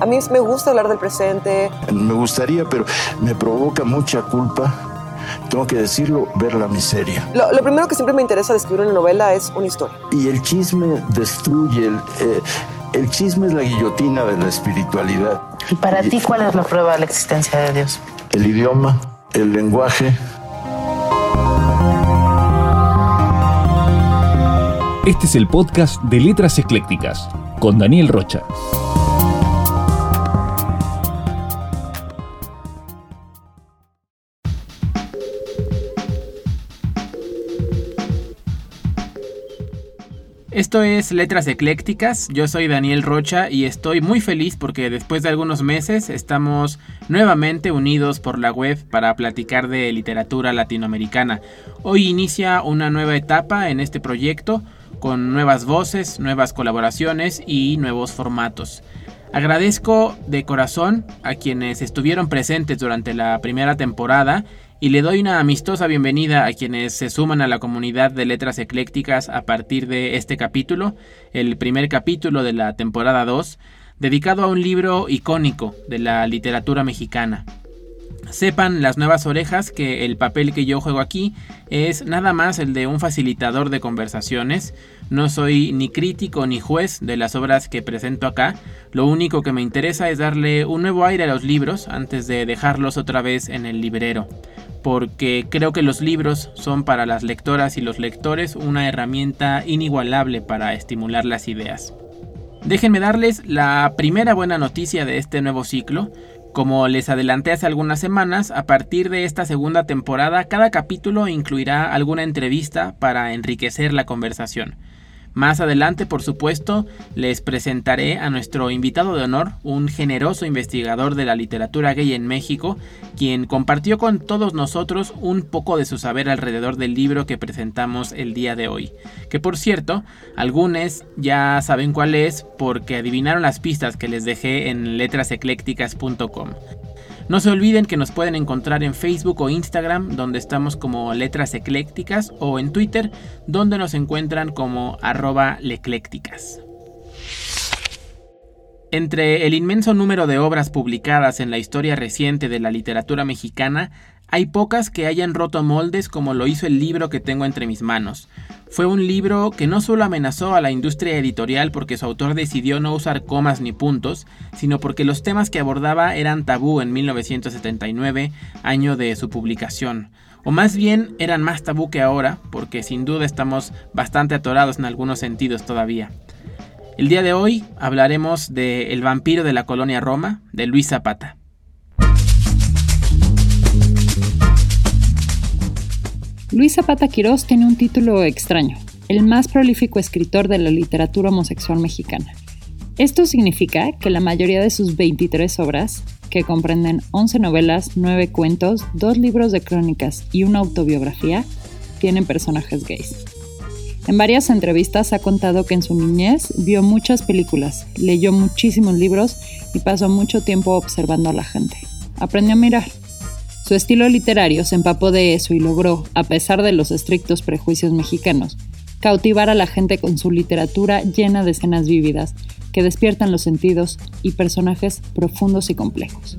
A mí me gusta hablar del presente. Me gustaría, pero me provoca mucha culpa tengo que decirlo, ver la miseria. Lo, primero que siempre me interesa de escribir una novela es una historia. Y el chisme destruye, el, eh, el chisme es la guillotina de la espiritualidad. ¿Y para ti cuál es la prueba de la existencia de Dios? El idioma, el lenguaje. Este es el podcast de Letras Eclécticas con Daniel Rocha. Esto es Letras Eclécticas, yo soy Daniel Rocha y estoy muy feliz porque después de algunos meses estamos nuevamente unidos por la web para platicar de literatura latinoamericana. Hoy inicia una nueva etapa en este proyecto con nuevas voces, nuevas colaboraciones y nuevos formatos. Agradezco de corazón a quienes estuvieron presentes durante la primera temporada y le doy una amistosa bienvenida a quienes se suman a la comunidad de letras eclécticas a partir de este capítulo, el primer capítulo de la temporada 2, dedicado a un libro icónico de la literatura mexicana. Sepan las nuevas orejas que el papel que yo juego aquí es nada más el de un facilitador de conversaciones. No soy ni crítico ni juez de las obras que presento acá. Lo único que me interesa es darle un nuevo aire a los libros antes de dejarlos otra vez en el librero porque creo que los libros son para las lectoras y los lectores una herramienta inigualable para estimular las ideas. Déjenme darles la primera buena noticia de este nuevo ciclo. Como les adelanté hace algunas semanas, a partir de esta segunda temporada, cada capítulo incluirá alguna entrevista para enriquecer la conversación. Más adelante, por supuesto, les presentaré a nuestro invitado de honor, un generoso investigador de la literatura gay en México, quien compartió con todos nosotros un poco de su saber alrededor del libro que presentamos el día de hoy. Que por cierto, algunos ya saben cuál es porque adivinaron las pistas que les dejé en letraseclécticas.com. No se olviden que nos pueden encontrar en Facebook o Instagram, donde estamos como Letras Eclécticas, o en Twitter, donde nos encuentran como arroba leclécticas. Entre el inmenso número de obras publicadas en la historia reciente de la literatura mexicana, hay pocas que hayan roto moldes como lo hizo el libro que tengo entre mis manos. Fue un libro que no solo amenazó a la industria editorial porque su autor decidió no usar comas ni puntos, sino porque los temas que abordaba eran tabú en 1979, año de su publicación. O más bien eran más tabú que ahora, porque sin duda estamos bastante atorados en algunos sentidos todavía. El día de hoy hablaremos de El vampiro de la colonia Roma, de Luis Zapata. Luis Zapata Quirós tiene un título extraño, el más prolífico escritor de la literatura homosexual mexicana. Esto significa que la mayoría de sus 23 obras, que comprenden 11 novelas, 9 cuentos, 2 libros de crónicas y una autobiografía, tienen personajes gays. En varias entrevistas ha contado que en su niñez vio muchas películas, leyó muchísimos libros y pasó mucho tiempo observando a la gente. Aprendió a mirar. Su estilo literario se empapó de eso y logró, a pesar de los estrictos prejuicios mexicanos, cautivar a la gente con su literatura llena de escenas vívidas que despiertan los sentidos y personajes profundos y complejos.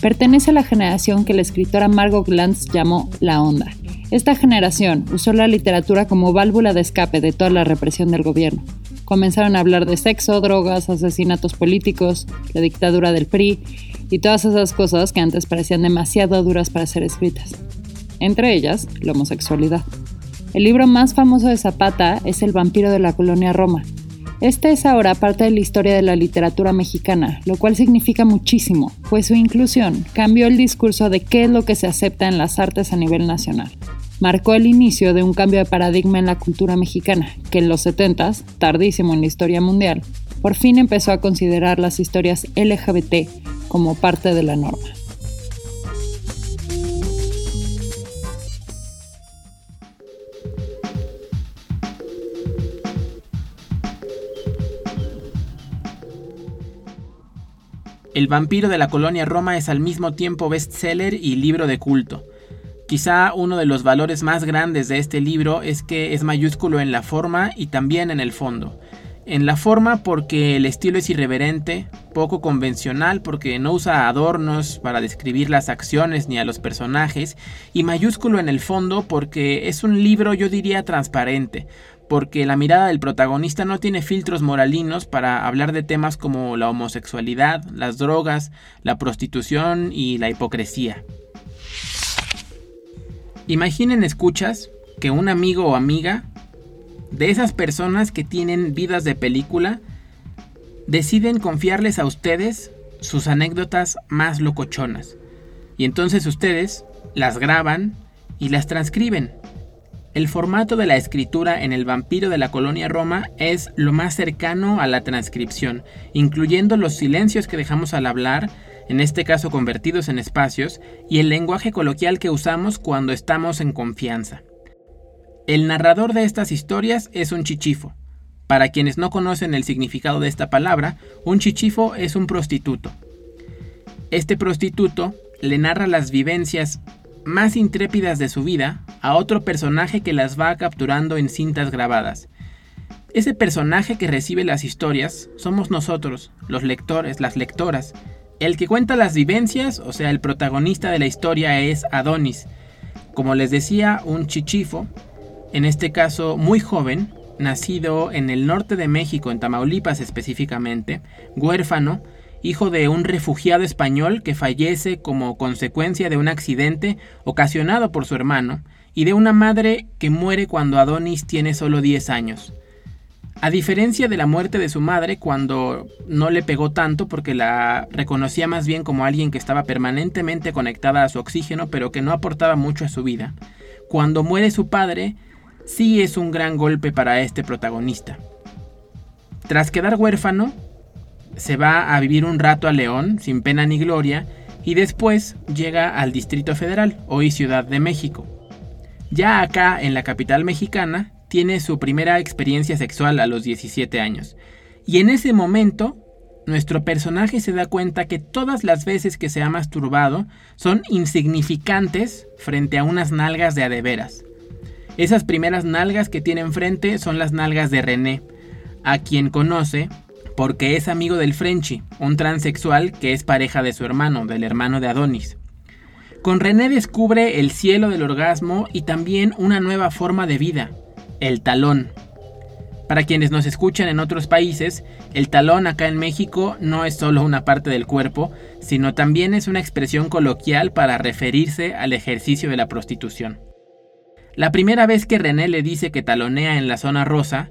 Pertenece a la generación que la escritora Margot Glantz llamó la onda. Esta generación usó la literatura como válvula de escape de toda la represión del gobierno. Comenzaron a hablar de sexo, drogas, asesinatos políticos, la dictadura del PRI y todas esas cosas que antes parecían demasiado duras para ser escritas. Entre ellas, la homosexualidad. El libro más famoso de Zapata es El vampiro de la colonia Roma. Este es ahora parte de la historia de la literatura mexicana, lo cual significa muchísimo, pues su inclusión cambió el discurso de qué es lo que se acepta en las artes a nivel nacional. Marcó el inicio de un cambio de paradigma en la cultura mexicana, que en los 70s, tardísimo en la historia mundial, por fin empezó a considerar las historias LGBT como parte de la norma. El vampiro de la colonia Roma es al mismo tiempo bestseller y libro de culto. Quizá uno de los valores más grandes de este libro es que es mayúsculo en la forma y también en el fondo. En la forma porque el estilo es irreverente, poco convencional porque no usa adornos para describir las acciones ni a los personajes, y mayúsculo en el fondo porque es un libro yo diría transparente, porque la mirada del protagonista no tiene filtros moralinos para hablar de temas como la homosexualidad, las drogas, la prostitución y la hipocresía. Imaginen, escuchas, que un amigo o amiga de esas personas que tienen vidas de película deciden confiarles a ustedes sus anécdotas más locochonas. Y entonces ustedes las graban y las transcriben. El formato de la escritura en El vampiro de la colonia Roma es lo más cercano a la transcripción, incluyendo los silencios que dejamos al hablar, en este caso convertidos en espacios, y el lenguaje coloquial que usamos cuando estamos en confianza. El narrador de estas historias es un chichifo. Para quienes no conocen el significado de esta palabra, un chichifo es un prostituto. Este prostituto le narra las vivencias más intrépidas de su vida a otro personaje que las va capturando en cintas grabadas. Ese personaje que recibe las historias somos nosotros, los lectores, las lectoras. El que cuenta las vivencias, o sea, el protagonista de la historia es Adonis. Como les decía, un chichifo, en este caso muy joven, nacido en el norte de México, en Tamaulipas específicamente, huérfano, hijo de un refugiado español que fallece como consecuencia de un accidente ocasionado por su hermano, y de una madre que muere cuando Adonis tiene solo 10 años. A diferencia de la muerte de su madre, cuando no le pegó tanto porque la reconocía más bien como alguien que estaba permanentemente conectada a su oxígeno pero que no aportaba mucho a su vida, cuando muere su padre, sí es un gran golpe para este protagonista. Tras quedar huérfano, se va a vivir un rato a León, sin pena ni gloria, y después llega al Distrito Federal, hoy Ciudad de México. Ya acá, en la capital mexicana, tiene su primera experiencia sexual a los 17 años. Y en ese momento, nuestro personaje se da cuenta que todas las veces que se ha masturbado son insignificantes frente a unas nalgas de adeveras. Esas primeras nalgas que tiene enfrente son las nalgas de René, a quien conoce porque es amigo del Frenchy, un transexual que es pareja de su hermano, del hermano de Adonis. Con René descubre el cielo del orgasmo y también una nueva forma de vida, el talón. Para quienes nos escuchan en otros países, el talón acá en México no es solo una parte del cuerpo, sino también es una expresión coloquial para referirse al ejercicio de la prostitución. La primera vez que René le dice que talonea en la zona rosa,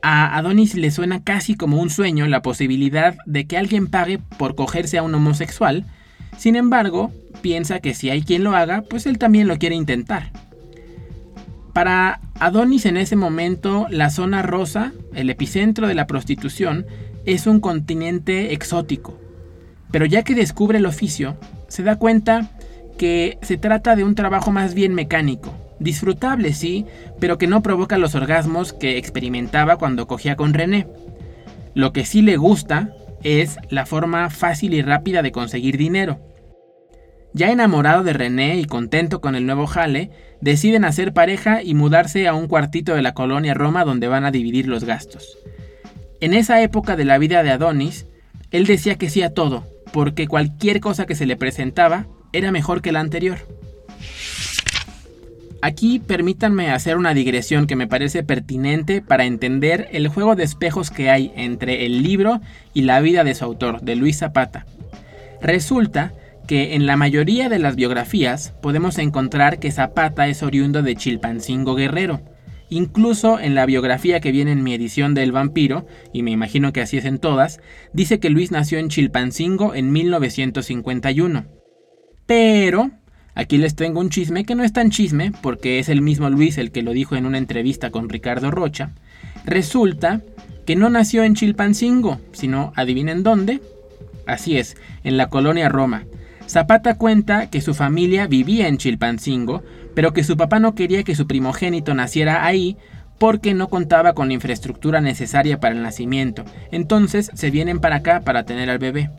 a Adonis le suena casi como un sueño la posibilidad de que alguien pague por cogerse a un homosexual, sin embargo, piensa que si hay quien lo haga, pues él también lo quiere intentar. Para Adonis en ese momento, la zona rosa, el epicentro de la prostitución, es un continente exótico. Pero ya que descubre el oficio, se da cuenta que se trata de un trabajo más bien mecánico, Disfrutable, sí, pero que no provoca los orgasmos que experimentaba cuando cogía con René. Lo que sí le gusta es la forma fácil y rápida de conseguir dinero. Ya enamorado de René y contento con el nuevo jale, deciden hacer pareja y mudarse a un cuartito de la colonia Roma donde van a dividir los gastos. En esa época de la vida de Adonis, él decía que sí a todo, porque cualquier cosa que se le presentaba era mejor que la anterior. Aquí permítanme hacer una digresión que me parece pertinente para entender el juego de espejos que hay entre el libro y la vida de su autor, de Luis Zapata. Resulta que en la mayoría de las biografías podemos encontrar que Zapata es oriundo de Chilpancingo Guerrero. Incluso en la biografía que viene en mi edición del vampiro, y me imagino que así es en todas, dice que Luis nació en Chilpancingo en 1951. Pero Aquí les tengo un chisme que no es tan chisme, porque es el mismo Luis el que lo dijo en una entrevista con Ricardo Rocha. Resulta que no nació en Chilpancingo, sino, adivinen dónde. Así es, en la colonia Roma. Zapata cuenta que su familia vivía en Chilpancingo, pero que su papá no quería que su primogénito naciera ahí porque no contaba con la infraestructura necesaria para el nacimiento. Entonces se vienen para acá para tener al bebé.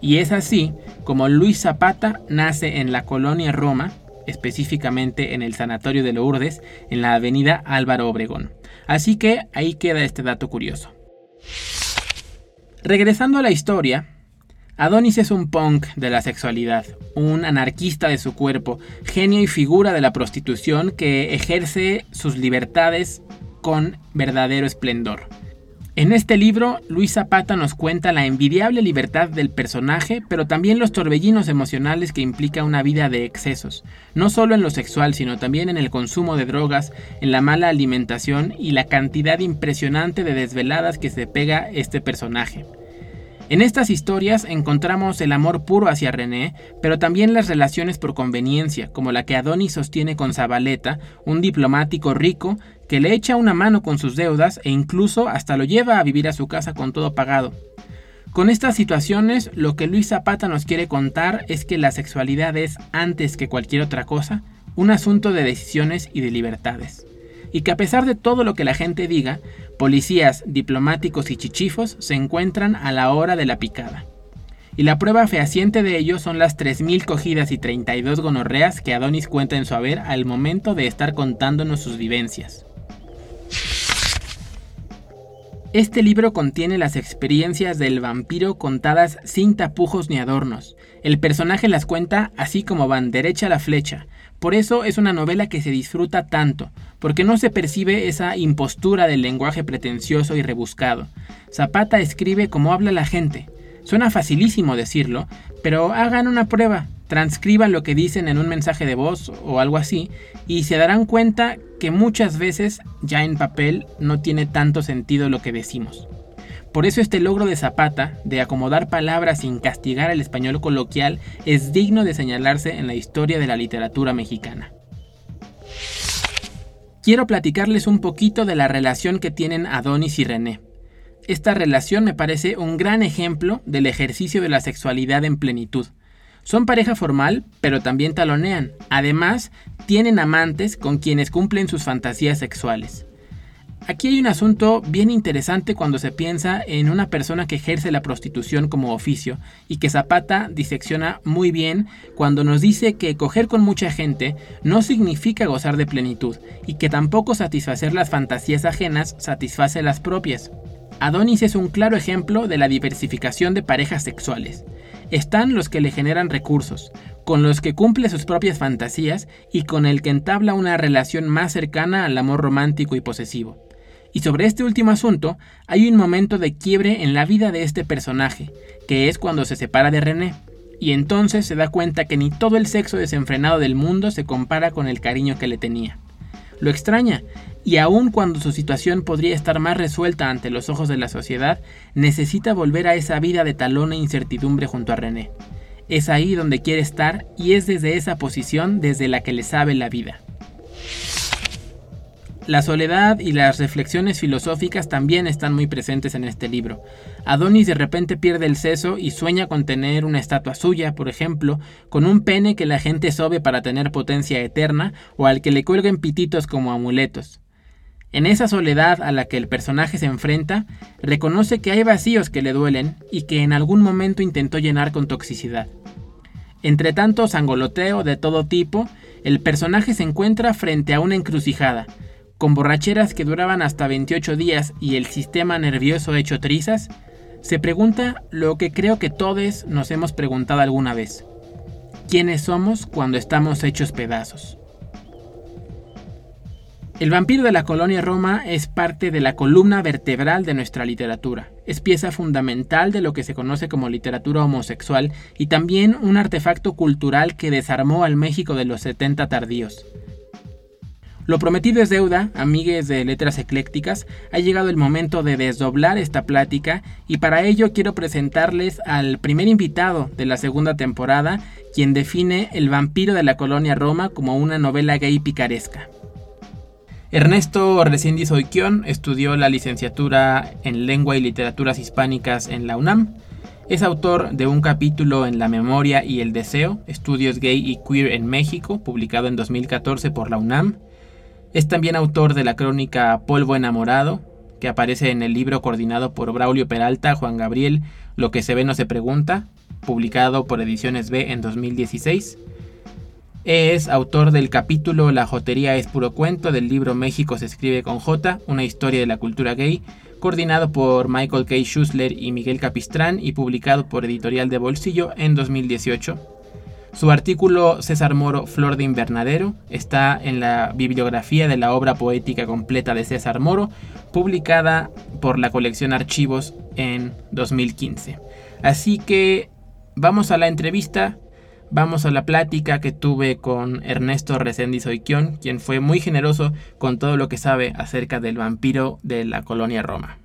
Y es así como Luis Zapata nace en la colonia Roma, específicamente en el Sanatorio de Lourdes, en la avenida Álvaro Obregón. Así que ahí queda este dato curioso. Regresando a la historia, Adonis es un punk de la sexualidad, un anarquista de su cuerpo, genio y figura de la prostitución que ejerce sus libertades con verdadero esplendor. En este libro, Luis Zapata nos cuenta la envidiable libertad del personaje, pero también los torbellinos emocionales que implica una vida de excesos, no solo en lo sexual, sino también en el consumo de drogas, en la mala alimentación y la cantidad impresionante de desveladas que se pega este personaje. En estas historias encontramos el amor puro hacia René, pero también las relaciones por conveniencia, como la que Adonis sostiene con Zabaleta, un diplomático rico que le echa una mano con sus deudas e incluso hasta lo lleva a vivir a su casa con todo pagado. Con estas situaciones, lo que Luis Zapata nos quiere contar es que la sexualidad es, antes que cualquier otra cosa, un asunto de decisiones y de libertades y que a pesar de todo lo que la gente diga, policías, diplomáticos y chichifos se encuentran a la hora de la picada. Y la prueba fehaciente de ello son las 3.000 cogidas y 32 gonorreas que Adonis cuenta en su haber al momento de estar contándonos sus vivencias. Este libro contiene las experiencias del vampiro contadas sin tapujos ni adornos. El personaje las cuenta así como van, derecha a la flecha, por eso es una novela que se disfruta tanto, porque no se percibe esa impostura del lenguaje pretencioso y rebuscado. Zapata escribe como habla la gente. Suena facilísimo decirlo, pero hagan una prueba, transcriban lo que dicen en un mensaje de voz o algo así, y se darán cuenta que muchas veces ya en papel no tiene tanto sentido lo que decimos. Por eso este logro de Zapata, de acomodar palabras sin castigar el español coloquial, es digno de señalarse en la historia de la literatura mexicana. Quiero platicarles un poquito de la relación que tienen Adonis y René. Esta relación me parece un gran ejemplo del ejercicio de la sexualidad en plenitud. Son pareja formal, pero también talonean. Además, tienen amantes con quienes cumplen sus fantasías sexuales. Aquí hay un asunto bien interesante cuando se piensa en una persona que ejerce la prostitución como oficio y que Zapata disecciona muy bien cuando nos dice que coger con mucha gente no significa gozar de plenitud y que tampoco satisfacer las fantasías ajenas satisface las propias. Adonis es un claro ejemplo de la diversificación de parejas sexuales. Están los que le generan recursos, con los que cumple sus propias fantasías y con el que entabla una relación más cercana al amor romántico y posesivo. Y sobre este último asunto, hay un momento de quiebre en la vida de este personaje, que es cuando se separa de René, y entonces se da cuenta que ni todo el sexo desenfrenado del mundo se compara con el cariño que le tenía. Lo extraña, y aun cuando su situación podría estar más resuelta ante los ojos de la sociedad, necesita volver a esa vida de talón e incertidumbre junto a René. Es ahí donde quiere estar y es desde esa posición desde la que le sabe la vida. La soledad y las reflexiones filosóficas también están muy presentes en este libro. Adonis de repente pierde el seso y sueña con tener una estatua suya, por ejemplo, con un pene que la gente sobe para tener potencia eterna o al que le cuelguen pititos como amuletos. En esa soledad a la que el personaje se enfrenta, reconoce que hay vacíos que le duelen y que en algún momento intentó llenar con toxicidad. Entre tanto sangoloteo de todo tipo, el personaje se encuentra frente a una encrucijada, con borracheras que duraban hasta 28 días y el sistema nervioso hecho trizas, se pregunta lo que creo que todos nos hemos preguntado alguna vez. ¿Quiénes somos cuando estamos hechos pedazos? El vampiro de la colonia Roma es parte de la columna vertebral de nuestra literatura. Es pieza fundamental de lo que se conoce como literatura homosexual y también un artefacto cultural que desarmó al México de los 70 tardíos. Lo prometido es deuda, amigues de letras eclécticas, ha llegado el momento de desdoblar esta plática y para ello quiero presentarles al primer invitado de la segunda temporada, quien define El vampiro de la colonia Roma como una novela gay picaresca. Ernesto Reséndiz Oiquión estudió la licenciatura en Lengua y Literaturas Hispánicas en la UNAM. Es autor de un capítulo en La Memoria y el Deseo, Estudios Gay y Queer en México, publicado en 2014 por la UNAM. Es también autor de la crónica Polvo enamorado, que aparece en el libro coordinado por Braulio Peralta, Juan Gabriel, Lo que se ve no se pregunta, publicado por Ediciones B en 2016. Es autor del capítulo La jotería es puro cuento del libro México se escribe con J, una historia de la cultura gay, coordinado por Michael K. Schussler y Miguel Capistrán y publicado por Editorial de Bolsillo en 2018. Su artículo César Moro, Flor de Invernadero, está en la bibliografía de la obra poética completa de César Moro, publicada por la colección Archivos en 2015. Así que vamos a la entrevista, vamos a la plática que tuve con Ernesto Reséndiz Oiquión, quien fue muy generoso con todo lo que sabe acerca del vampiro de la colonia Roma.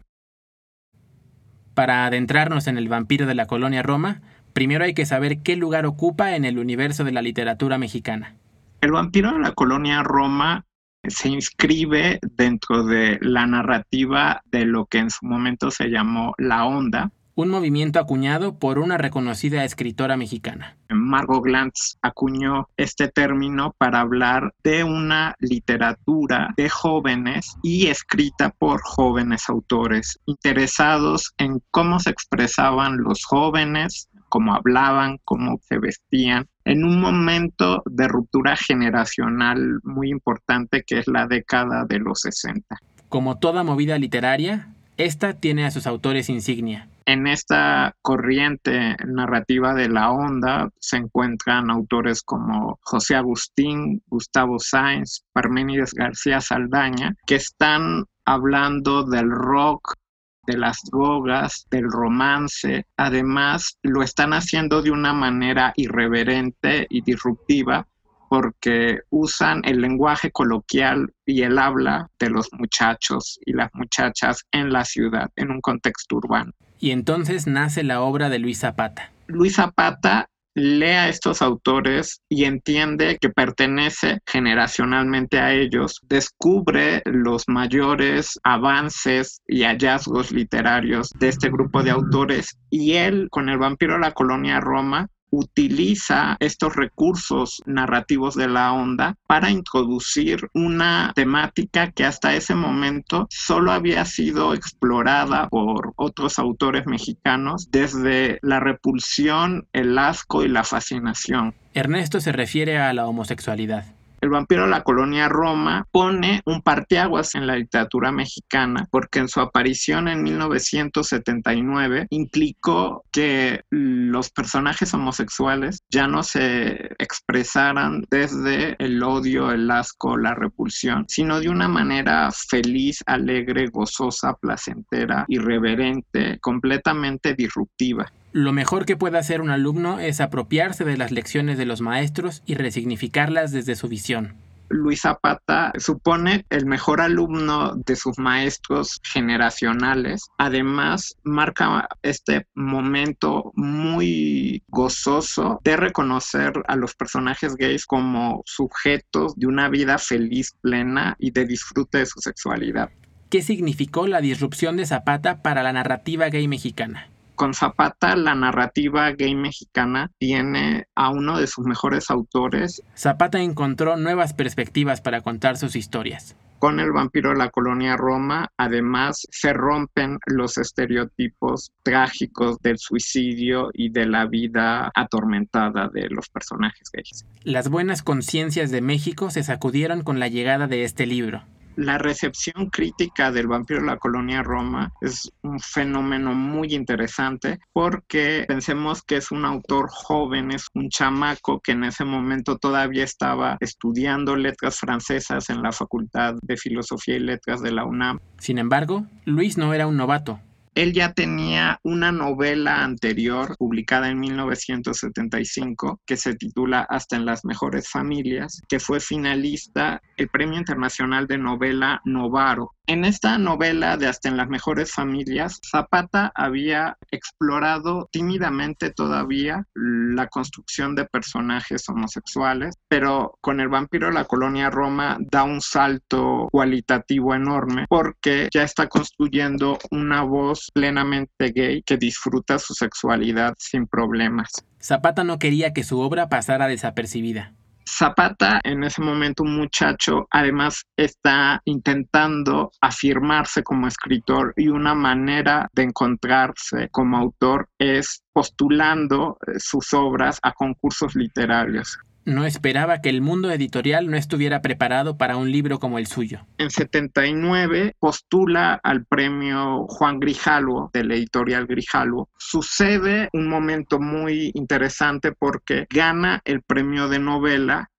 Para adentrarnos en el vampiro de la colonia Roma, primero hay que saber qué lugar ocupa en el universo de la literatura mexicana. El vampiro de la colonia Roma se inscribe dentro de la narrativa de lo que en su momento se llamó la onda, un movimiento acuñado por una reconocida escritora mexicana. Margot Glantz acuñó este término para hablar de una literatura de jóvenes y escrita por jóvenes autores interesados en cómo se expresaban los jóvenes, cómo hablaban, cómo se vestían, en un momento de ruptura generacional muy importante que es la década de los 60. Como toda movida literaria, esta tiene a sus autores insignia. En esta corriente narrativa de la onda se encuentran autores como José Agustín, Gustavo Sáenz, Parménides García Saldaña, que están hablando del rock, de las drogas, del romance. Además, lo están haciendo de una manera irreverente y disruptiva porque usan el lenguaje coloquial y el habla de los muchachos y las muchachas en la ciudad, en un contexto urbano. Y entonces nace la obra de Luis Zapata. Luis Zapata lee a estos autores y entiende que pertenece generacionalmente a ellos, descubre los mayores avances y hallazgos literarios de este grupo de autores. Y él, con el vampiro de la colonia Roma, utiliza estos recursos narrativos de la onda para introducir una temática que hasta ese momento solo había sido explorada por otros autores mexicanos desde la repulsión, el asco y la fascinación. Ernesto se refiere a la homosexualidad. El vampiro de la colonia Roma pone un parteaguas en la literatura mexicana porque en su aparición en 1979 implicó que los personajes homosexuales ya no se expresaran desde el odio, el asco, la repulsión, sino de una manera feliz, alegre, gozosa, placentera, irreverente, completamente disruptiva. Lo mejor que puede hacer un alumno es apropiarse de las lecciones de los maestros y resignificarlas desde su visión. Luis Zapata supone el mejor alumno de sus maestros generacionales. Además, marca este momento muy gozoso de reconocer a los personajes gays como sujetos de una vida feliz, plena y de disfrute de su sexualidad. ¿Qué significó la disrupción de Zapata para la narrativa gay mexicana? Con Zapata la narrativa gay mexicana tiene a uno de sus mejores autores. Zapata encontró nuevas perspectivas para contar sus historias. Con el vampiro de la colonia Roma, además, se rompen los estereotipos trágicos del suicidio y de la vida atormentada de los personajes gays. Las buenas conciencias de México se sacudieron con la llegada de este libro la recepción crítica del vampiro de la colonia Roma es un fenómeno muy interesante porque pensemos que es un autor joven, es un chamaco que en ese momento todavía estaba estudiando letras francesas en la Facultad de Filosofía y Letras de la UNAM. Sin embargo, Luis no era un novato. Él ya tenía una novela anterior publicada en 1975 que se titula Hasta en las mejores familias, que fue finalista el Premio Internacional de Novela Novaro en esta novela de Hasta en las mejores familias, Zapata había explorado tímidamente todavía la construcción de personajes homosexuales, pero con el vampiro de la colonia Roma da un salto cualitativo enorme porque ya está construyendo una voz plenamente gay que disfruta su sexualidad sin problemas. Zapata no quería que su obra pasara desapercibida. Zapata, en ese momento un muchacho, además está intentando afirmarse como escritor y una manera de encontrarse como autor es postulando eh, sus obras a concursos literarios. No esperaba que el mundo editorial no estuviera preparado para un libro como el suyo. En 79 postula al premio Juan Grijalvo del editorial Grijalvo. Sucede un momento muy interesante porque gana el premio de novela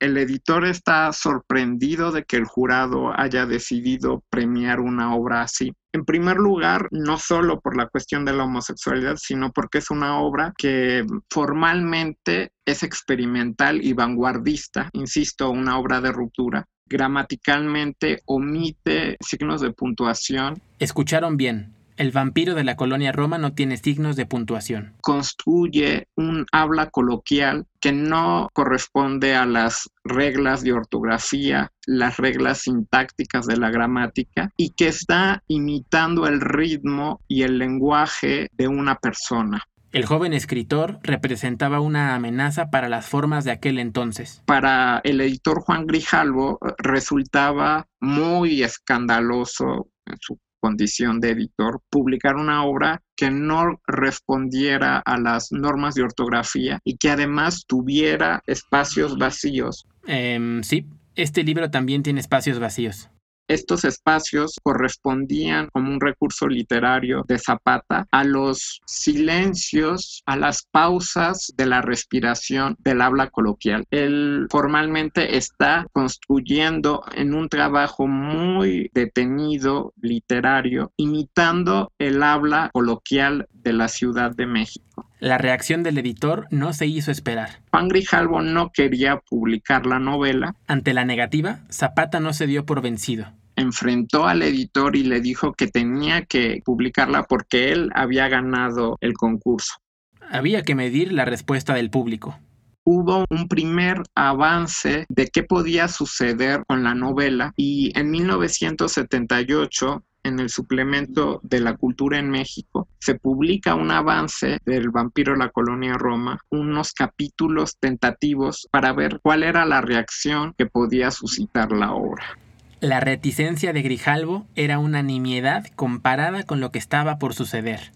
el editor está sorprendido de que el jurado haya decidido premiar una obra así. En primer lugar, no solo por la cuestión de la homosexualidad, sino porque es una obra que formalmente es experimental y vanguardista, insisto, una obra de ruptura. Gramaticalmente omite signos de puntuación. Escucharon bien. El vampiro de la colonia Roma no tiene signos de puntuación. Construye un habla coloquial que no corresponde a las reglas de ortografía, las reglas sintácticas de la gramática y que está imitando el ritmo y el lenguaje de una persona. El joven escritor representaba una amenaza para las formas de aquel entonces. Para el editor Juan Grijalvo resultaba muy escandaloso en su condición de editor, publicar una obra que no respondiera a las normas de ortografía y que además tuviera espacios vacíos. Em, sí, este libro también tiene espacios vacíos. Estos espacios correspondían como un recurso literario de Zapata a los silencios, a las pausas de la respiración del habla coloquial. Él formalmente está construyendo en un trabajo muy detenido literario, imitando el habla coloquial de la Ciudad de México. La reacción del editor no se hizo esperar. Juan Grijalvo no quería publicar la novela. Ante la negativa, Zapata no se dio por vencido. Enfrentó al editor y le dijo que tenía que publicarla porque él había ganado el concurso. Había que medir la respuesta del público hubo un primer avance de qué podía suceder con la novela y en 1978 en el suplemento de la cultura en México, se publica un avance del vampiro de la colonia Roma, unos capítulos tentativos para ver cuál era la reacción que podía suscitar la obra. La reticencia de Grijalvo era una nimiedad comparada con lo que estaba por suceder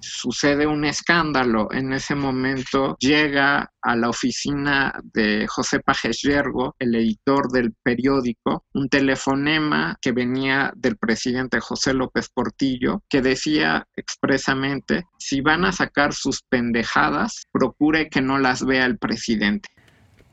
sucede un escándalo. En ese momento llega a la oficina de José Pajes Yergo, el editor del periódico, un telefonema que venía del presidente José López Portillo, que decía expresamente, si van a sacar sus pendejadas, procure que no las vea el presidente.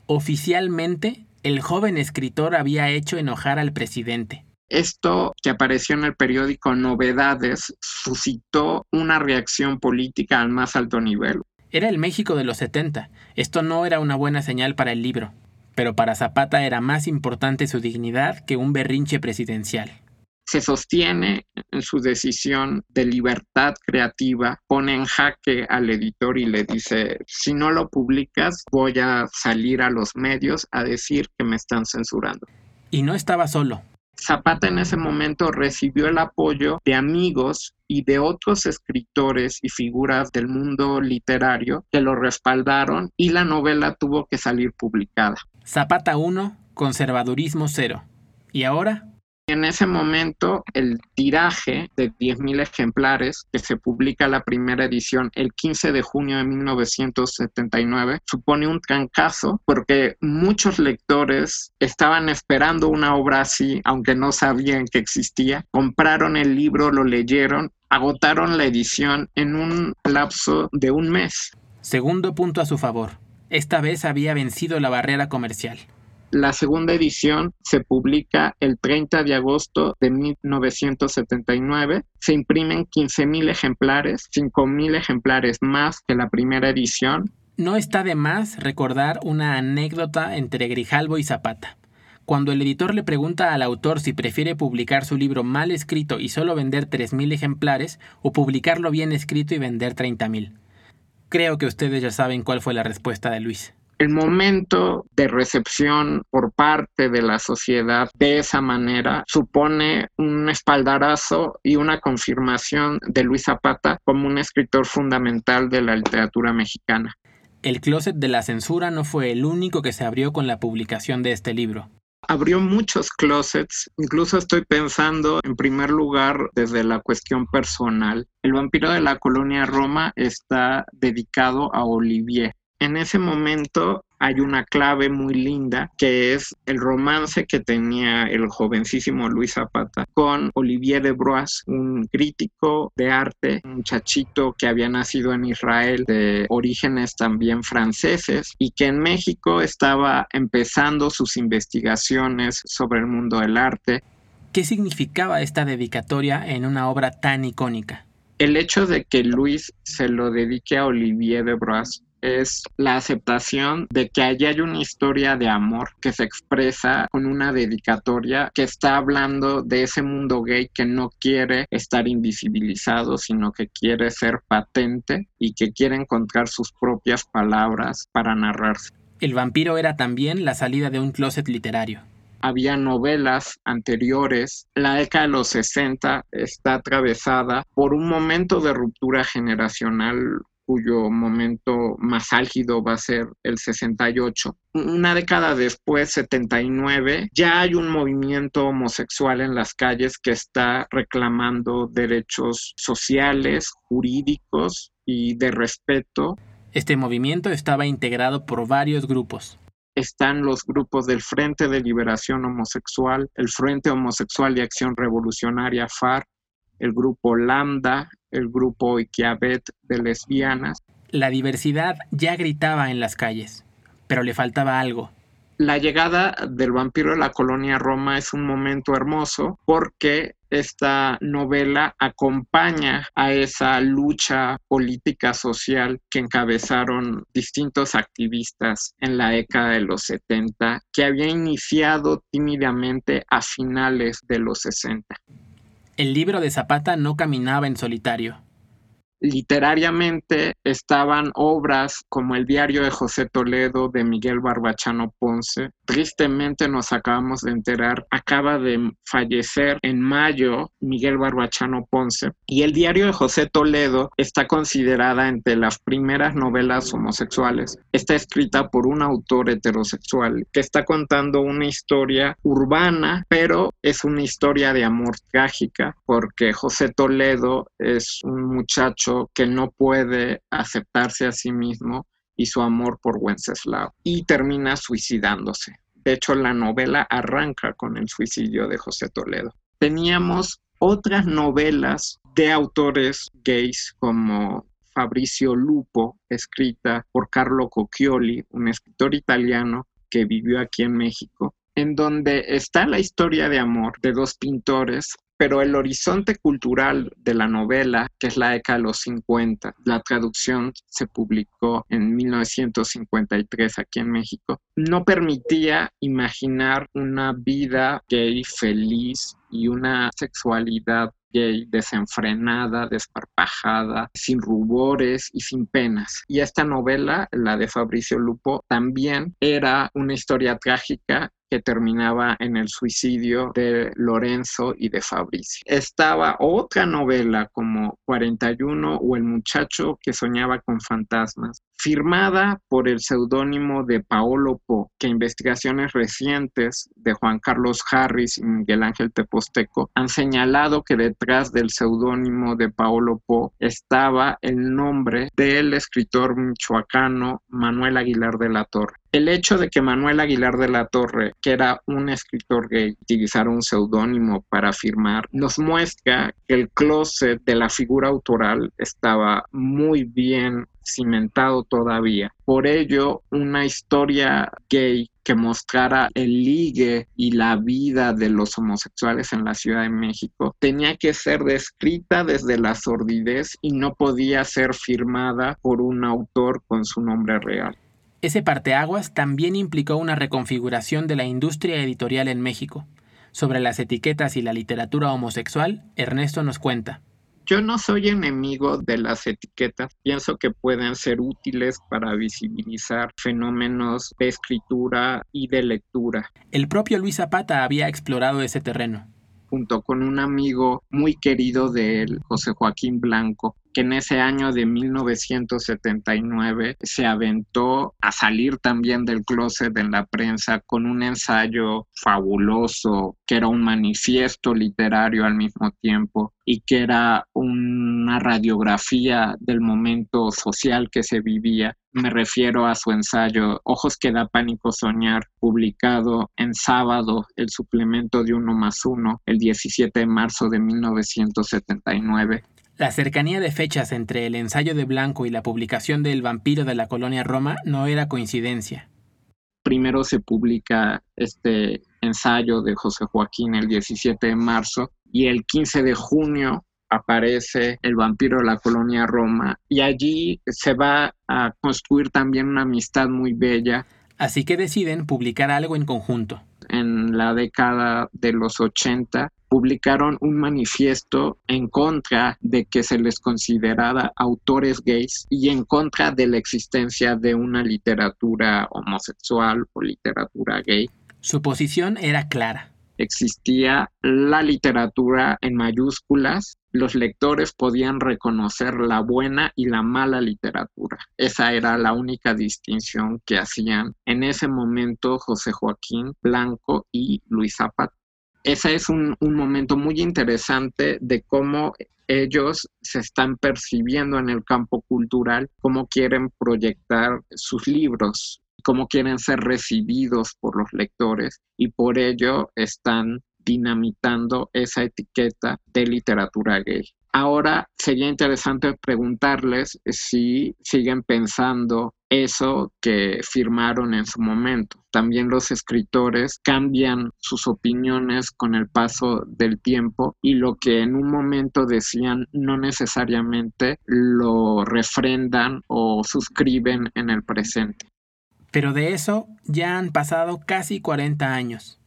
Oficialmente, el joven escritor había hecho enojar al presidente. Esto que apareció en el periódico Novedades suscitó una reacción política al más alto nivel. Era el México de los 70. Esto no era una buena señal para el libro, pero para Zapata era más importante su dignidad que un berrinche presidencial. Se sostiene en su decisión de libertad creativa, pone en jaque al editor y le dice, si no lo publicas, voy a salir a los medios a decir que me están censurando. Y no estaba solo. Zapata en ese momento recibió el apoyo de amigos y de otros escritores y figuras del mundo literario que lo respaldaron y la novela tuvo que salir publicada. Zapata 1, conservadurismo 0. ¿Y ahora? En ese momento, el tiraje de 10.000 ejemplares, que se publica la primera edición el 15 de junio de 1979, supone un trancazo porque muchos lectores estaban esperando una obra así, aunque no sabían que existía. Compraron el libro, lo leyeron, agotaron la edición en un lapso de un mes. Segundo punto a su favor. Esta vez había vencido la barrera comercial. La segunda edición se publica el 30 de agosto de 1979. Se imprimen 15.000 ejemplares, 5.000 ejemplares más que la primera edición. No está de más recordar una anécdota entre Grijalvo y Zapata. Cuando el editor le pregunta al autor si prefiere publicar su libro mal escrito y solo vender 3.000 ejemplares o publicarlo bien escrito y vender 30.000. Creo que ustedes ya saben cuál fue la respuesta de Luis el momento de recepción por parte de la sociedad de esa manera supone un espaldarazo y una confirmación de Luis Zapata como un escritor fundamental de la literatura mexicana. El closet de la censura no fue el único que se abrió con la publicación de este libro. Abrió muchos closets, incluso estoy pensando en primer lugar desde la cuestión personal. El vampiro de la colonia Roma está dedicado a Olivier, en ese momento hay una clave muy linda que es el romance que tenía el jovencísimo Luis Zapata con Olivier de Broas, un crítico de arte, un muchachito que había nacido en Israel de orígenes también franceses y que en México estaba empezando sus investigaciones sobre el mundo del arte. ¿Qué significaba esta dedicatoria en una obra tan icónica? El hecho de que Luis se lo dedique a Olivier de Broas es la aceptación de que allí hay una historia de amor que se expresa con una dedicatoria que está hablando de ese mundo gay que no quiere estar invisibilizado, sino que quiere ser patente y que quiere encontrar sus propias palabras para narrarse. El vampiro era también la salida de un closet literario había novelas anteriores. La década de los 60 está atravesada por un momento de ruptura generacional cuyo momento más álgido va a ser el 68. Una década después, 79, ya hay un movimiento homosexual en las calles que está reclamando derechos sociales, jurídicos y de respeto. Este movimiento estaba integrado por varios grupos están los grupos del Frente de Liberación Homosexual, el Frente Homosexual de Acción Revolucionaria FAR, el grupo Lambda, el grupo Iquiabet de lesbianas. La diversidad ya gritaba en las calles, pero le faltaba algo. La llegada del vampiro a la colonia Roma es un momento hermoso porque esta novela acompaña a esa lucha política social que encabezaron distintos activistas en la década de los 70, que había iniciado tímidamente a finales de los 60. El libro de Zapata no caminaba en solitario literariamente estaban obras como el diario de José Toledo de Miguel Barbachano Ponce. Tristemente nos acabamos de enterar, acaba de fallecer en mayo Miguel Barbachano Ponce. Y el diario de José Toledo está considerada entre las primeras novelas homosexuales. Está escrita por un autor heterosexual que está contando una historia urbana, pero es una historia de amor trágica, porque José Toledo es un muchacho que no puede aceptarse a sí mismo y su amor por Wenceslao y termina suicidándose. De hecho, la novela arranca con el suicidio de José Toledo. Teníamos otras novelas de autores gays como Fabricio Lupo, escrita por Carlo Cocchioli, un escritor italiano que vivió aquí en México, en donde está la historia de amor de dos pintores pero el horizonte cultural de la novela, que es la década de los 50, la traducción se publicó en 1953 aquí en México, no permitía imaginar una vida gay feliz y una sexualidad gay desenfrenada, desparpajada, sin rubores y sin penas. Y esta novela, la de Fabricio Lupo, también era una historia trágica que terminaba en el suicidio de Lorenzo y de Fabricio. Estaba otra novela como 41 o El muchacho que soñaba con fantasmas, firmada por el seudónimo de Paolo Po, que investigaciones recientes de Juan Carlos Harris y Miguel Ángel Teposteco han señalado que detrás del seudónimo de Paolo Po estaba el nombre del escritor michoacano Manuel Aguilar de la Torre. El hecho de que Manuel Aguilar de la Torre, que era un escritor gay, utilizara un seudónimo para firmar, nos muestra que el closet de la figura autoral estaba muy bien cimentado todavía. Por ello, una historia gay que mostrara el ligue y la vida de los homosexuales en la Ciudad de México tenía que ser descrita desde la sordidez y no podía ser firmada por un autor con su nombre real. Ese parteaguas también implicó una reconfiguración de la industria editorial en México. Sobre las etiquetas y la literatura homosexual, Ernesto nos cuenta. Yo no soy enemigo de las etiquetas, pienso que pueden ser útiles para visibilizar fenómenos de escritura y de lectura. El propio Luis Zapata había explorado ese terreno junto con un amigo muy querido de él, José Joaquín Blanco, en ese año de 1979 se aventó a salir también del closet en la prensa con un ensayo fabuloso, que era un manifiesto literario al mismo tiempo y que era un una radiografía del momento social que se vivía. Me refiero a su ensayo Ojos que da pánico soñar, publicado en sábado, el suplemento de uno más uno, el 17 de marzo de 1979. La cercanía de fechas entre el ensayo de Blanco y la publicación de El vampiro de la colonia Roma no era coincidencia. Primero se publica este ensayo de José Joaquín el 17 de marzo y el 15 de junio aparece el vampiro de la colonia Roma y allí se va a construir también una amistad muy bella. Así que deciden publicar algo en conjunto. En la década de los 80 publicaron un manifiesto en contra de que se les considerara autores gays y en contra de la existencia de una literatura homosexual o literatura gay. Su posición era clara existía la literatura en mayúsculas, los lectores podían reconocer la buena y la mala literatura. Esa era la única distinción que hacían en ese momento José Joaquín Blanco y Luis Zapata. Ese es un, un momento muy interesante de cómo ellos se están percibiendo en el campo cultural, cómo quieren proyectar sus libros, cómo quieren ser recibidos por los lectores y por ello están dinamitando esa etiqueta de literatura gay. Ahora sería interesante preguntarles si siguen pensando eso que firmaron en su momento. También los escritores cambian sus opiniones con el paso del tiempo y lo que en un momento decían no necesariamente lo refrendan o suscriben en el presente. Pero de eso ya han pasado casi 40 años.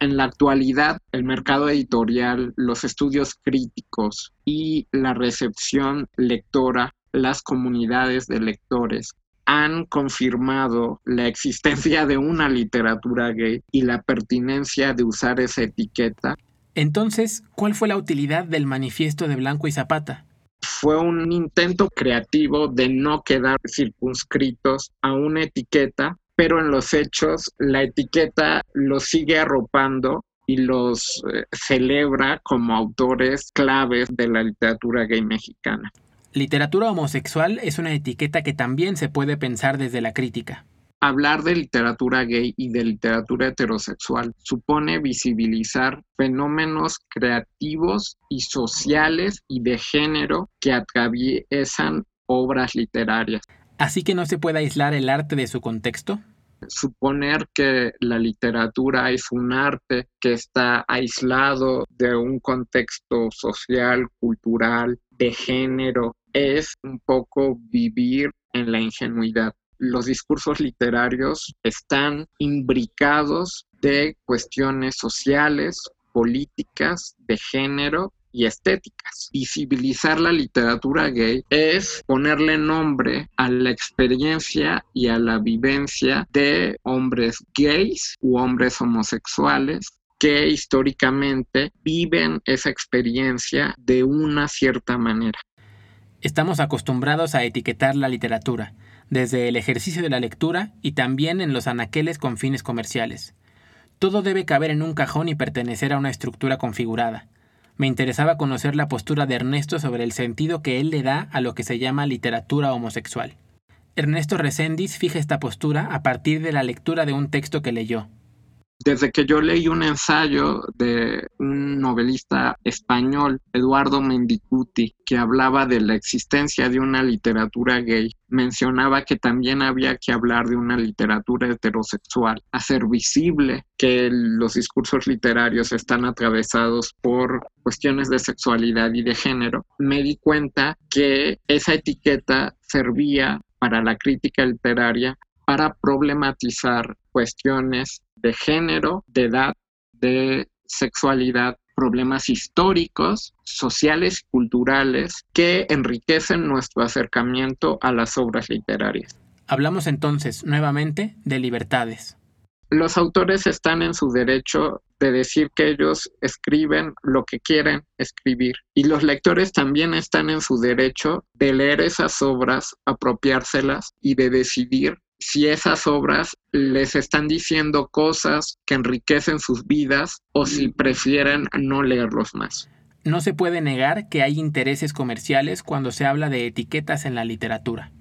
En la actualidad, el mercado editorial, los estudios críticos y la recepción lectora, las comunidades de lectores han confirmado la existencia de una literatura gay y la pertinencia de usar esa etiqueta. Entonces, ¿cuál fue la utilidad del manifiesto de Blanco y Zapata? fue un intento creativo de no quedar circunscritos a una etiqueta, pero en los hechos la etiqueta los sigue arropando y los eh, celebra como autores claves de la literatura gay mexicana. Literatura homosexual es una etiqueta que también se puede pensar desde la crítica. Hablar de literatura gay y de literatura heterosexual supone visibilizar fenómenos creativos y sociales y de género que atraviesan obras literarias. Así que no se puede aislar el arte de su contexto. Suponer que la literatura es un arte que está aislado de un contexto social, cultural, de género, es un poco vivir en la ingenuidad los discursos literarios están imbricados de cuestiones sociales, políticas, de género y estéticas. Visibilizar la literatura gay es ponerle nombre a la experiencia y a la vivencia de hombres gays u hombres homosexuales que históricamente viven esa experiencia de una cierta manera. Estamos acostumbrados a etiquetar la literatura, desde el ejercicio de la lectura y también en los anaqueles con fines comerciales. Todo debe caber en un cajón y pertenecer a una estructura configurada. Me interesaba conocer la postura de Ernesto sobre el sentido que él le da a lo que se llama literatura homosexual. Ernesto Reséndiz fija esta postura a partir de la lectura de un texto que leyó, desde que yo leí un ensayo de un novelista español, Eduardo Mendicuti, que hablaba de la existencia de una literatura gay, mencionaba que también había que hablar de una literatura heterosexual, hacer visible que los discursos literarios están atravesados por cuestiones de sexualidad y de género, me di cuenta que esa etiqueta servía para la crítica literaria para problematizar cuestiones de género, de edad, de sexualidad, problemas históricos, sociales y culturales que enriquecen nuestro acercamiento a las obras literarias. Hablamos entonces nuevamente de libertades. Los autores están en su derecho de decir que ellos escriben lo que quieren escribir y los lectores también están en su derecho de leer esas obras, apropiárselas y de decidir si esas obras les están diciendo cosas que enriquecen sus vidas o si prefieren no leerlos más. no se puede negar que hay intereses comerciales cuando se habla de etiquetas en la literatura.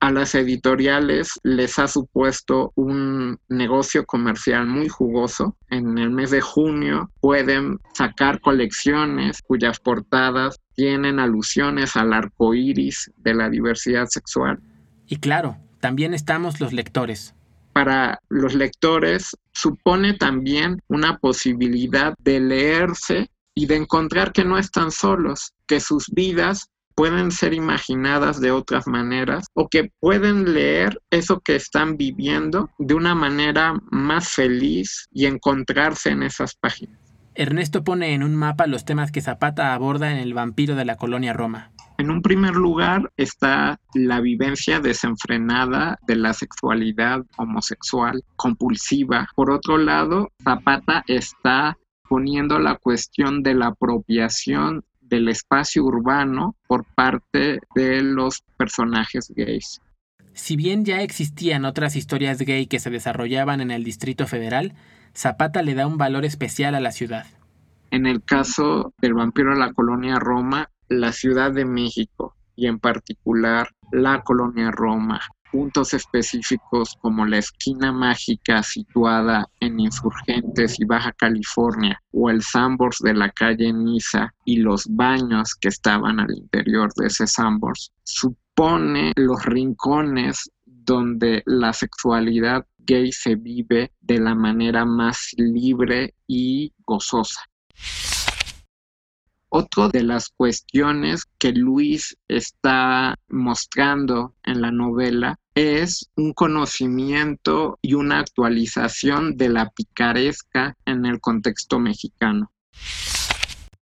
A las editoriales les ha supuesto un negocio comercial muy jugoso. En el mes de junio pueden sacar colecciones cuyas portadas tienen alusiones al arco iris de la diversidad sexual. Y claro, también estamos los lectores. Para los lectores supone también una posibilidad de leerse y de encontrar que no están solos, que sus vidas pueden ser imaginadas de otras maneras o que pueden leer eso que están viviendo de una manera más feliz y encontrarse en esas páginas. Ernesto pone en un mapa los temas que Zapata aborda en El vampiro de la colonia Roma. En un primer lugar está la vivencia desenfrenada de la sexualidad homosexual compulsiva. Por otro lado, Zapata está poniendo la cuestión de la apropiación del espacio urbano por parte de los personajes gays. Si bien ya existían otras historias gay que se desarrollaban en el Distrito Federal, Zapata le da un valor especial a la ciudad. En el caso del vampiro de la colonia Roma, la Ciudad de México y en particular la colonia Roma puntos específicos como la esquina mágica situada en Insurgentes y Baja California o el Sambors de la calle Niza y los baños que estaban al interior de ese Sambors supone los rincones donde la sexualidad gay se vive de la manera más libre y gozosa. Otra de las cuestiones que Luis está mostrando en la novela es un conocimiento y una actualización de la picaresca en el contexto mexicano.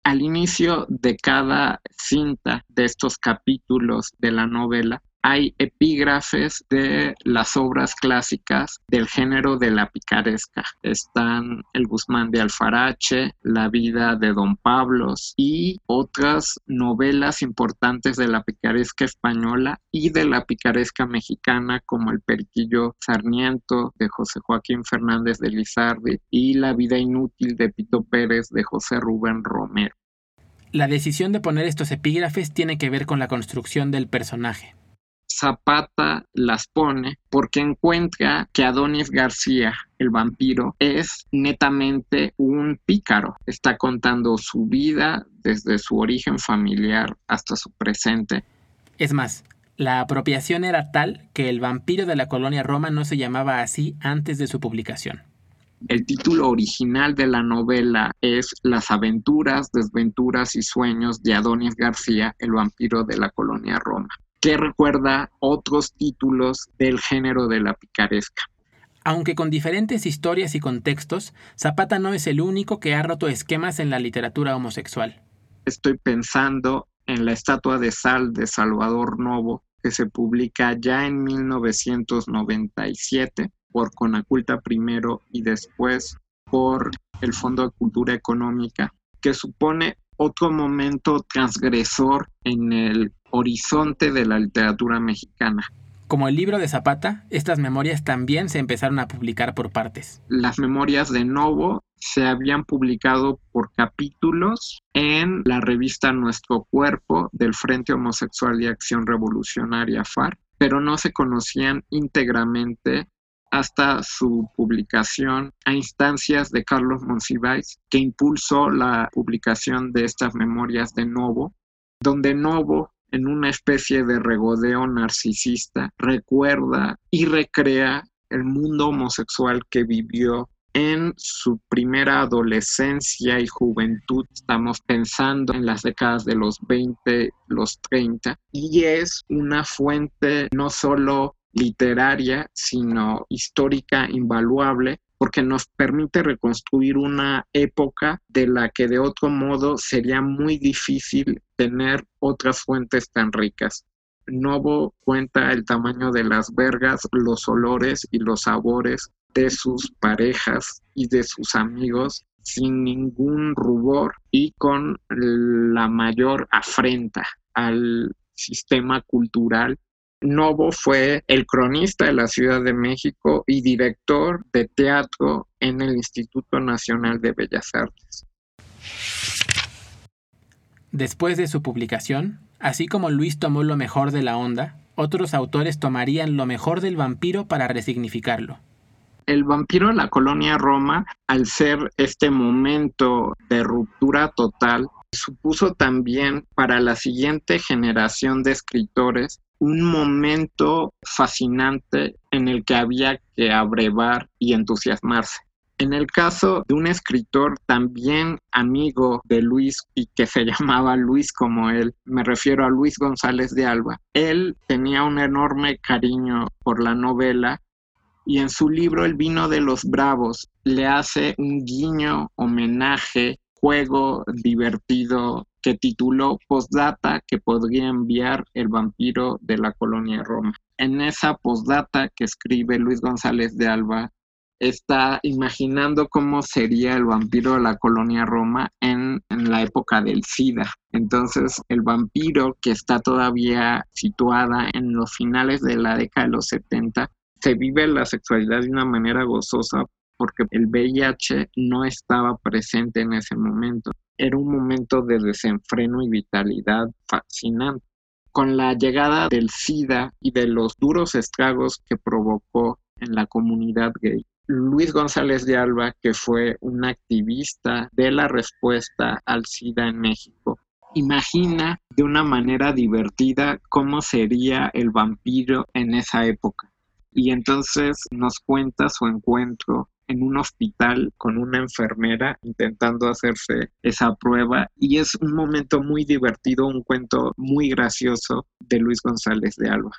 Al inicio de cada cinta de estos capítulos de la novela, hay epígrafes de las obras clásicas del género de la picaresca. Están El Guzmán de Alfarache, La vida de Don Pablos y otras novelas importantes de la picaresca española y de la picaresca mexicana como El Periquillo Sarmiento de José Joaquín Fernández de Lizardi y La vida inútil de Pito Pérez de José Rubén Romero. La decisión de poner estos epígrafes tiene que ver con la construcción del personaje. Zapata las pone porque encuentra que Adonis García, el vampiro, es netamente un pícaro. Está contando su vida desde su origen familiar hasta su presente. Es más, la apropiación era tal que el vampiro de la colonia Roma no se llamaba así antes de su publicación. El título original de la novela es Las aventuras, desventuras y sueños de Adonis García, el vampiro de la colonia Roma que recuerda otros títulos del género de la picaresca. Aunque con diferentes historias y contextos, Zapata no es el único que ha roto esquemas en la literatura homosexual. Estoy pensando en la estatua de sal de Salvador Novo, que se publica ya en 1997 por Conaculta primero y después por el Fondo de Cultura Económica, que supone otro momento transgresor en el horizonte de la literatura mexicana. Como el libro de Zapata, estas memorias también se empezaron a publicar por partes. Las memorias de Novo se habían publicado por capítulos en la revista Nuestro Cuerpo del Frente Homosexual y Acción Revolucionaria FARC, pero no se conocían íntegramente hasta su publicación a instancias de Carlos Monsiváis, que impulsó la publicación de estas memorias de Novo, donde Novo en una especie de regodeo narcisista, recuerda y recrea el mundo homosexual que vivió en su primera adolescencia y juventud, estamos pensando en las décadas de los 20, los 30, y es una fuente no solo literaria, sino histórica invaluable porque nos permite reconstruir una época de la que de otro modo sería muy difícil tener otras fuentes tan ricas. Novo cuenta el tamaño de las vergas, los olores y los sabores de sus parejas y de sus amigos sin ningún rubor y con la mayor afrenta al sistema cultural Novo fue el cronista de la Ciudad de México y director de teatro en el Instituto Nacional de Bellas Artes. Después de su publicación, así como Luis tomó lo mejor de la onda, otros autores tomarían lo mejor del vampiro para resignificarlo. El vampiro de la colonia Roma, al ser este momento de ruptura total, supuso también para la siguiente generación de escritores un momento fascinante en el que había que abrevar y entusiasmarse. En el caso de un escritor también amigo de Luis y que se llamaba Luis como él, me refiero a Luis González de Alba, él tenía un enorme cariño por la novela y en su libro El vino de los bravos le hace un guiño, homenaje, juego divertido que tituló Postdata que podría enviar el vampiro de la colonia Roma. En esa postdata que escribe Luis González de Alba, está imaginando cómo sería el vampiro de la colonia Roma en, la época del SIDA. Entonces, el vampiro que está todavía situada en los finales de la década de los 70, se vive la sexualidad de una manera gozosa porque el VIH no estaba presente en ese momento. Era un momento de desenfreno y vitalidad fascinante. Con la llegada del SIDA y de los duros estragos que provocó en la comunidad gay, Luis González de Alba, que fue un activista de la respuesta al SIDA en México, imagina de una manera divertida cómo sería el vampiro en esa época. Y entonces nos cuenta su encuentro en un hospital con una enfermera intentando hacerse esa prueba y es un momento muy divertido, un cuento muy gracioso de Luis González de Alba.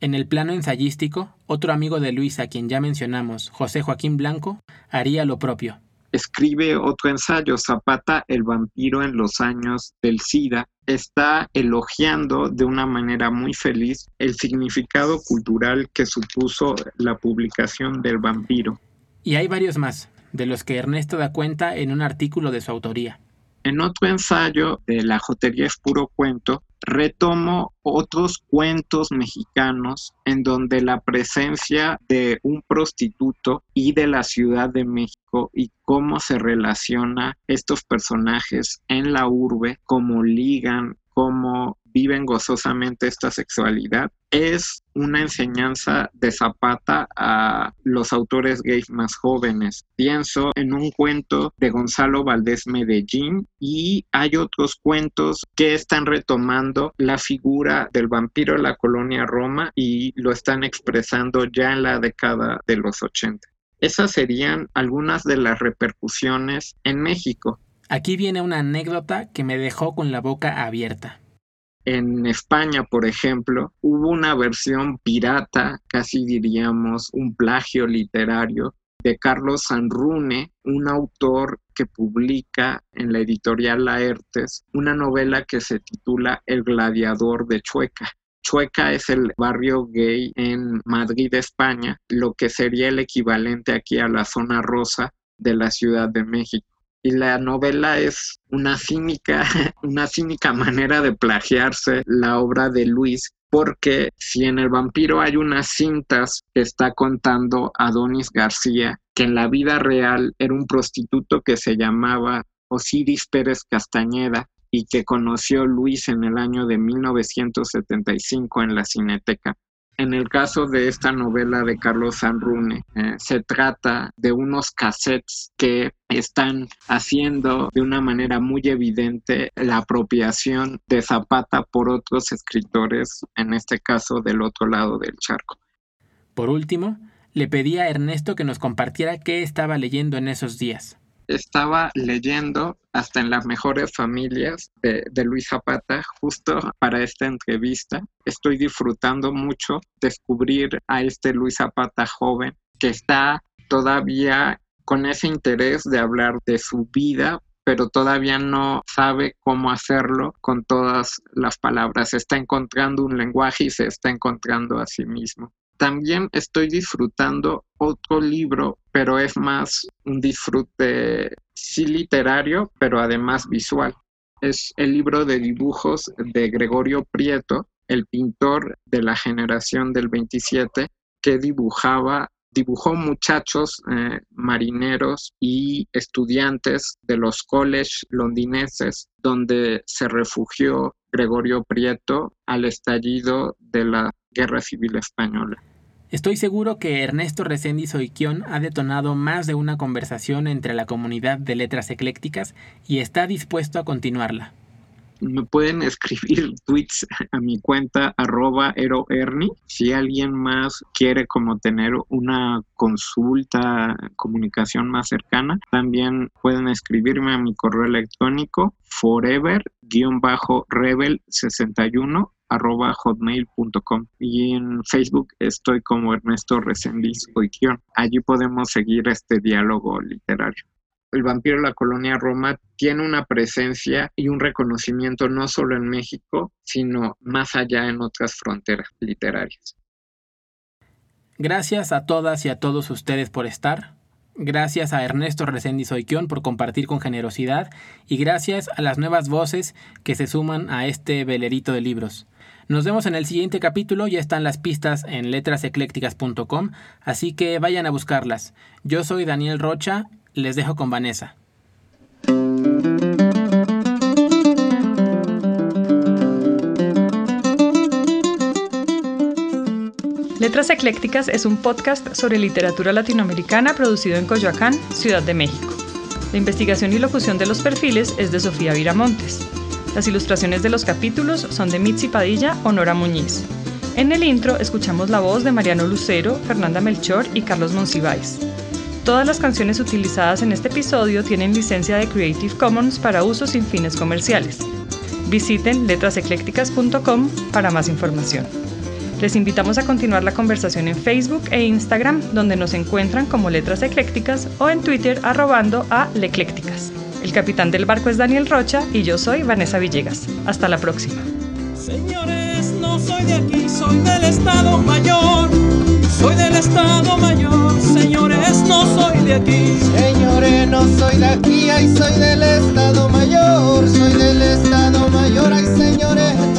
En el plano ensayístico, otro amigo de Luis a quien ya mencionamos, José Joaquín Blanco, haría lo propio. Escribe otro ensayo, Zapata, el vampiro en los años del SIDA. Está elogiando de una manera muy feliz el significado cultural que supuso la publicación del vampiro. Y hay varios más, de los que Ernesto da cuenta en un artículo de su autoría. En otro ensayo de La Jotería es puro cuento, retomo otros cuentos mexicanos en donde la presencia de un prostituto y de la Ciudad de México y cómo se relaciona estos personajes en la urbe, cómo ligan, cómo viven gozosamente esta sexualidad es una enseñanza de Zapata a los autores gays más jóvenes. Pienso en un cuento de Gonzalo Valdés Medellín y hay otros cuentos que están retomando la figura del vampiro de la colonia Roma y lo están expresando ya en la década de los 80. Esas serían algunas de las repercusiones en México. Aquí viene una anécdota que me dejó con la boca abierta. En España, por ejemplo, hubo una versión pirata, casi diríamos un plagio literario, de Carlos Sanrune, un autor que publica en la editorial Laertes una novela que se titula El gladiador de Chueca. Chueca es el barrio gay en Madrid, España, lo que sería el equivalente aquí a la zona rosa de la Ciudad de México y la novela es una cínica, una cínica manera de plagiarse la obra de Luis, porque si en El vampiro hay unas cintas está contando Adonis García, que en la vida real era un prostituto que se llamaba Osiris Pérez Castañeda y que conoció Luis en el año de 1975 en la Cineteca. En el caso de esta novela de Carlos Sanrune, eh, se trata de unos cassettes que están haciendo de una manera muy evidente la apropiación de Zapata por otros escritores, en este caso del otro lado del charco. Por último, le pedí a Ernesto que nos compartiera qué estaba leyendo en esos días estaba leyendo hasta en las mejores familias de, Luis Zapata justo para esta entrevista. Estoy disfrutando mucho descubrir a este Luis Zapata joven que está todavía con ese interés de hablar de su vida, pero todavía no sabe cómo hacerlo con todas las palabras. Está encontrando un lenguaje y se está encontrando a sí mismo. También estoy disfrutando otro libro, pero es más un disfrute sí literario, pero además visual. Es el libro de dibujos de Gregorio Prieto, el pintor de la generación del 27, que dibujaba dibujó muchachos eh, marineros y estudiantes de los colleges londineses donde se refugió Gregorio Prieto al estallido de la Guerra Civil Española. Estoy seguro que Ernesto Reséndiz Oiquión ha detonado más de una conversación entre la comunidad de letras eclécticas y está dispuesto a continuarla me pueden escribir tweets a mi cuenta arroba eroerni. Si alguien más quiere como tener una consulta, comunicación más cercana, también pueden escribirme a mi correo electrónico forever-rebel61 arroba hotmail.com y en Facebook estoy como Ernesto Resendiz Oiquión. Allí podemos seguir este diálogo literario el vampiro de la colonia Roma tiene una presencia y un reconocimiento no solo en México, sino más allá en otras fronteras literarias. Gracias a todas y a todos ustedes por estar. Gracias a Ernesto Reséndiz Oiquión por compartir con generosidad y gracias a las nuevas voces que se suman a este velerito de libros. Nos vemos en el siguiente capítulo, ya están las pistas en letraseclécticas.com, así que vayan a buscarlas. Yo soy Daniel Rocha les dejo con Vanessa. Letras Eclécticas es un podcast sobre literatura latinoamericana producido en Coyoacán, Ciudad de México. La investigación y locución de los perfiles es de Sofía Viramontes. Las ilustraciones de los capítulos son de Mitzi Padilla o Nora Muñiz. En el intro escuchamos la voz de Mariano Lucero, Fernanda Melchor y Carlos Monsiváis. Todas las canciones utilizadas en este episodio tienen licencia de Creative Commons para uso sin fines comerciales. Visiten letraseclécticas.com para más información. Les invitamos a continuar la conversación en Facebook e Instagram, donde nos encuentran como Letras Eclécticas, o en Twitter arrobando a Leclécticas. El capitán del barco es Daniel Rocha y yo soy Vanessa Villegas. Hasta la próxima. Señores, no soy de aquí, soy del Estado Mayor. Soy del Estado Mayor, señores, no soy de aquí. Señores, no soy de aquí, ay, soy del Estado Mayor, soy del Estado Mayor, ay, señores.